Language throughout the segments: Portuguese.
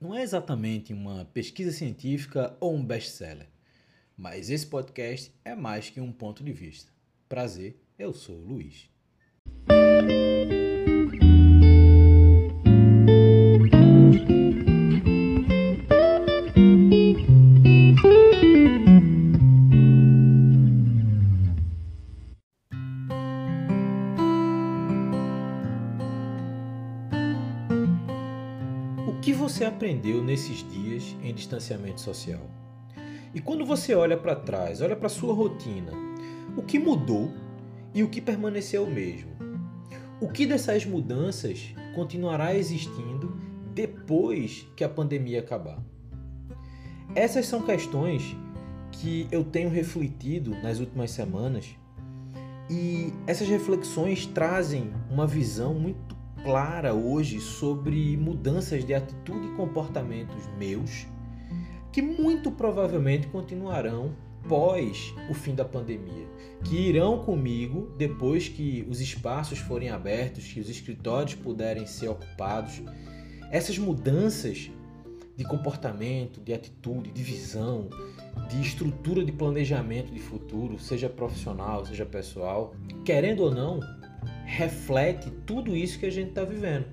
não é exatamente uma pesquisa científica ou um best-seller, mas esse podcast é mais que um ponto de vista. Prazer, eu sou o Luiz. Você aprendeu nesses dias em distanciamento social? E quando você olha para trás, olha para sua rotina, o que mudou e o que permaneceu o mesmo? O que dessas mudanças continuará existindo depois que a pandemia acabar? Essas são questões que eu tenho refletido nas últimas semanas e essas reflexões trazem uma visão muito clara hoje sobre mudanças de atitude e comportamentos meus que muito provavelmente continuarão pós o fim da pandemia, que irão comigo depois que os espaços forem abertos, que os escritórios puderem ser ocupados. Essas mudanças de comportamento, de atitude, de visão, de estrutura de planejamento de futuro, seja profissional, seja pessoal, querendo ou não, reflete tudo isso que a gente está vivendo.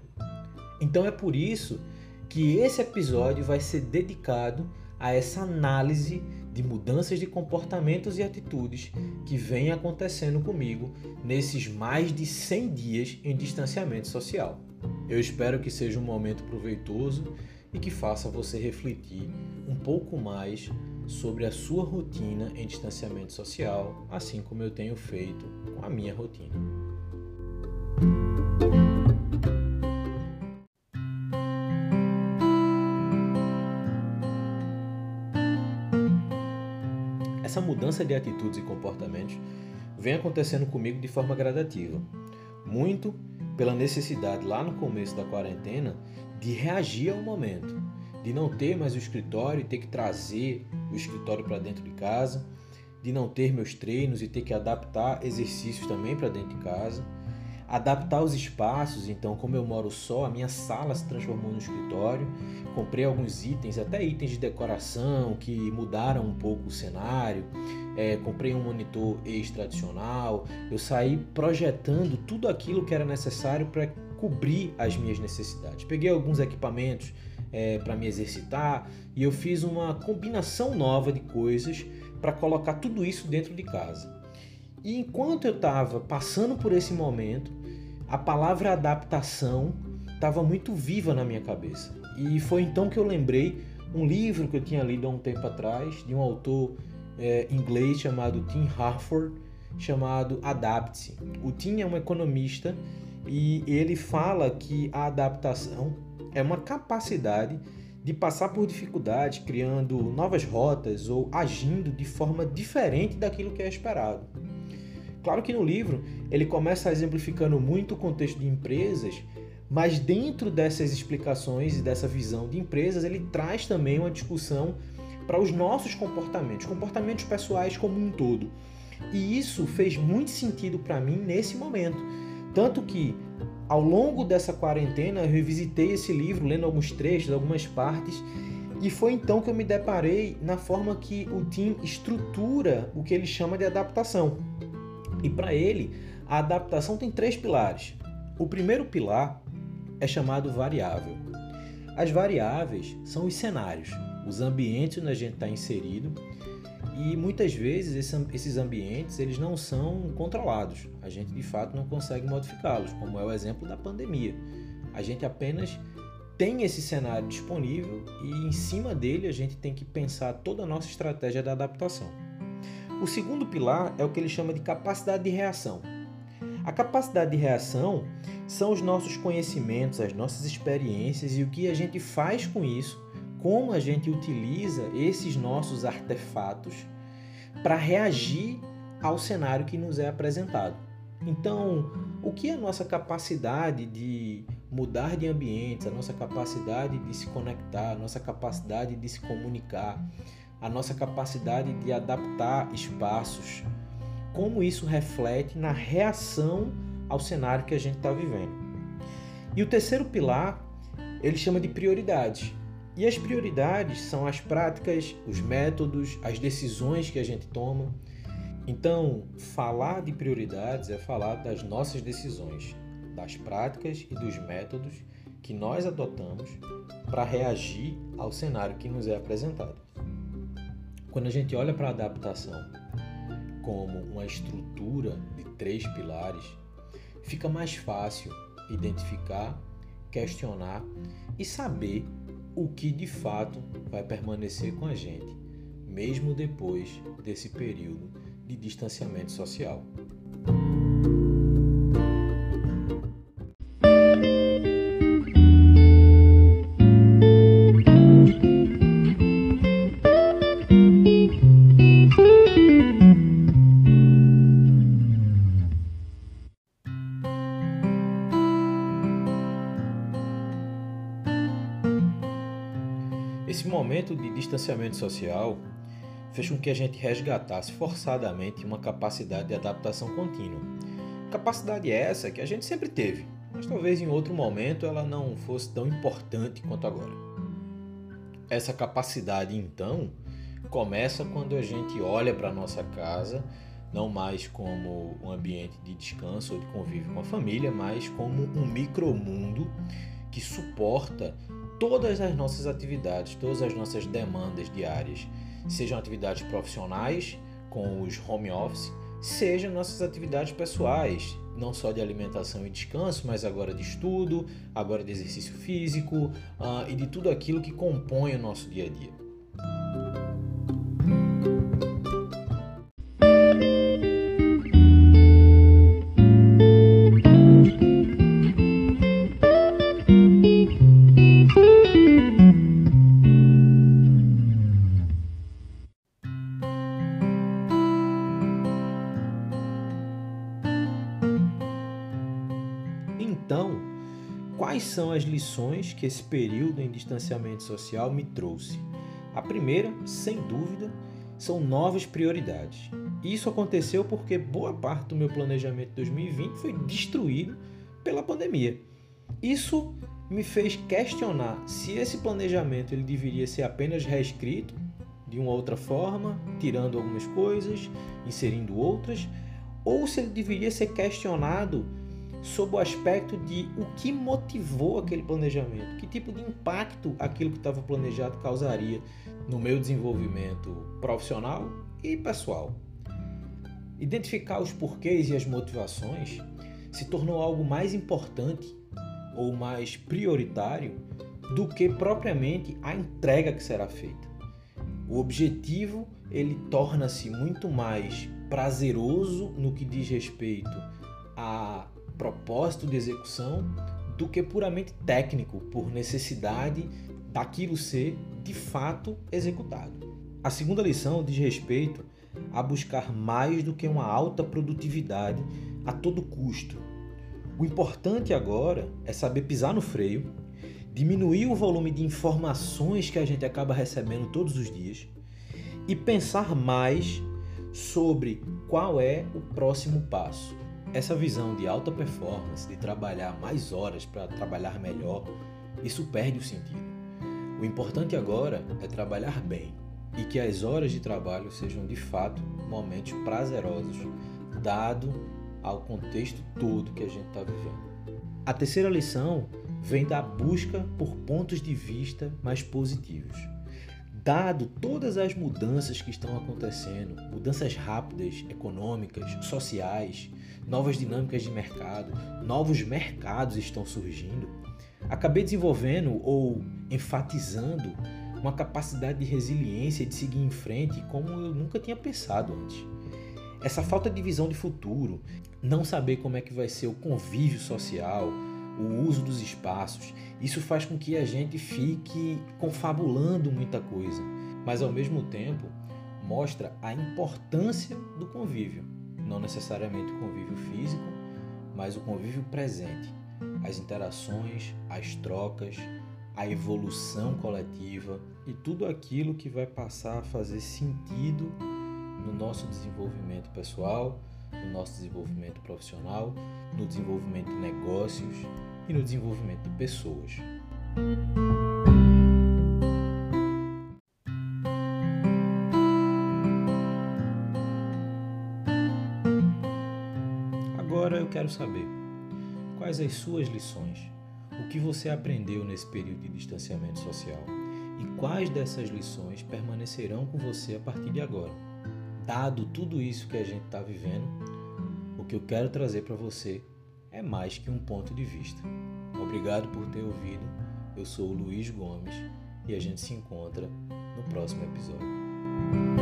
Então é por isso que esse episódio vai ser dedicado a essa análise de mudanças de comportamentos e atitudes que vem acontecendo comigo nesses mais de 100 dias em distanciamento social. Eu espero que seja um momento proveitoso e que faça você refletir um pouco mais sobre a sua rotina em distanciamento social, assim como eu tenho feito com a minha rotina. Essa mudança de atitudes e comportamentos vem acontecendo comigo de forma gradativa. Muito pela necessidade lá no começo da quarentena de reagir ao momento, de não ter mais o escritório e ter que trazer o escritório para dentro de casa, de não ter meus treinos e ter que adaptar exercícios também para dentro de casa adaptar os espaços. Então, como eu moro só, a minha sala se transformou no escritório. Comprei alguns itens, até itens de decoração que mudaram um pouco o cenário. É, comprei um monitor ex-tradicional. Eu saí projetando tudo aquilo que era necessário para cobrir as minhas necessidades. Peguei alguns equipamentos é, para me exercitar e eu fiz uma combinação nova de coisas para colocar tudo isso dentro de casa. E enquanto eu estava passando por esse momento, a palavra adaptação estava muito viva na minha cabeça. E foi então que eu lembrei um livro que eu tinha lido há um tempo atrás, de um autor é, inglês chamado Tim Harford, chamado Adapte-se. O Tim é um economista e ele fala que a adaptação é uma capacidade de passar por dificuldades, criando novas rotas ou agindo de forma diferente daquilo que é esperado. Claro que no livro ele começa exemplificando muito o contexto de empresas, mas dentro dessas explicações e dessa visão de empresas, ele traz também uma discussão para os nossos comportamentos, comportamentos pessoais como um todo. E isso fez muito sentido para mim nesse momento. Tanto que ao longo dessa quarentena eu revisitei esse livro, lendo alguns trechos, algumas partes, e foi então que eu me deparei na forma que o Tim estrutura o que ele chama de adaptação. E para ele, a adaptação tem três pilares. O primeiro pilar é chamado variável. As variáveis são os cenários, os ambientes onde a gente está inserido e muitas vezes esses ambientes eles não são controlados. A gente de fato não consegue modificá-los, como é o exemplo da pandemia. A gente apenas tem esse cenário disponível e em cima dele a gente tem que pensar toda a nossa estratégia de adaptação. O segundo pilar é o que ele chama de capacidade de reação. A capacidade de reação são os nossos conhecimentos, as nossas experiências e o que a gente faz com isso, como a gente utiliza esses nossos artefatos para reagir ao cenário que nos é apresentado. Então, o que é a nossa capacidade de mudar de ambientes, a nossa capacidade de se conectar, a nossa capacidade de se comunicar, a nossa capacidade de adaptar espaços, como isso reflete na reação ao cenário que a gente está vivendo. E o terceiro pilar, ele chama de prioridade. E as prioridades são as práticas, os métodos, as decisões que a gente toma. Então, falar de prioridades é falar das nossas decisões, das práticas e dos métodos que nós adotamos para reagir ao cenário que nos é apresentado. Quando a gente olha para a adaptação como uma estrutura de três pilares, fica mais fácil identificar, questionar e saber o que de fato vai permanecer com a gente, mesmo depois desse período de distanciamento social. Esse momento de distanciamento social fez com que a gente resgatasse forçadamente uma capacidade de adaptação contínua. Capacidade essa que a gente sempre teve, mas talvez em outro momento ela não fosse tão importante quanto agora. Essa capacidade, então, começa quando a gente olha para a nossa casa não mais como um ambiente de descanso ou de convívio com a família, mas como um micromundo que suporta todas as nossas atividades, todas as nossas demandas diárias, sejam atividades profissionais com os home office, sejam nossas atividades pessoais, não só de alimentação e descanso, mas agora de estudo, agora de exercício físico uh, e de tudo aquilo que compõe o nosso dia a dia. Lições que esse período em distanciamento social me trouxe? A primeira, sem dúvida, são novas prioridades. Isso aconteceu porque boa parte do meu planejamento de 2020 foi destruído pela pandemia. Isso me fez questionar se esse planejamento ele deveria ser apenas reescrito de uma outra forma, tirando algumas coisas, inserindo outras, ou se ele deveria ser questionado sob o aspecto de o que motivou aquele planejamento, que tipo de impacto aquilo que estava planejado causaria no meu desenvolvimento profissional e pessoal. Identificar os porquês e as motivações se tornou algo mais importante ou mais prioritário do que propriamente a entrega que será feita. O objetivo ele torna-se muito mais prazeroso no que diz respeito a propósito de execução do que puramente técnico, por necessidade daquilo ser de fato executado. A segunda lição diz respeito a buscar mais do que uma alta produtividade a todo custo. O importante agora é saber pisar no freio, diminuir o volume de informações que a gente acaba recebendo todos os dias e pensar mais sobre qual é o próximo passo. Essa visão de alta performance, de trabalhar mais horas para trabalhar melhor, isso perde o sentido. O importante agora é trabalhar bem e que as horas de trabalho sejam de fato momentos prazerosos, dado ao contexto todo que a gente está vivendo. A terceira lição vem da busca por pontos de vista mais positivos dado todas as mudanças que estão acontecendo, mudanças rápidas, econômicas, sociais, novas dinâmicas de mercado, novos mercados estão surgindo, acabei desenvolvendo ou enfatizando uma capacidade de resiliência de seguir em frente como eu nunca tinha pensado antes. Essa falta de visão de futuro, não saber como é que vai ser o convívio social, o uso dos espaços. Isso faz com que a gente fique confabulando muita coisa, mas ao mesmo tempo mostra a importância do convívio, não necessariamente o convívio físico, mas o convívio presente, as interações, as trocas, a evolução coletiva e tudo aquilo que vai passar a fazer sentido no nosso desenvolvimento pessoal, no nosso desenvolvimento profissional, no desenvolvimento de negócios e no desenvolvimento de pessoas. Quero saber quais as suas lições, o que você aprendeu nesse período de distanciamento social e quais dessas lições permanecerão com você a partir de agora. Dado tudo isso que a gente está vivendo, o que eu quero trazer para você é mais que um ponto de vista. Obrigado por ter ouvido. Eu sou o Luiz Gomes e a gente se encontra no próximo episódio.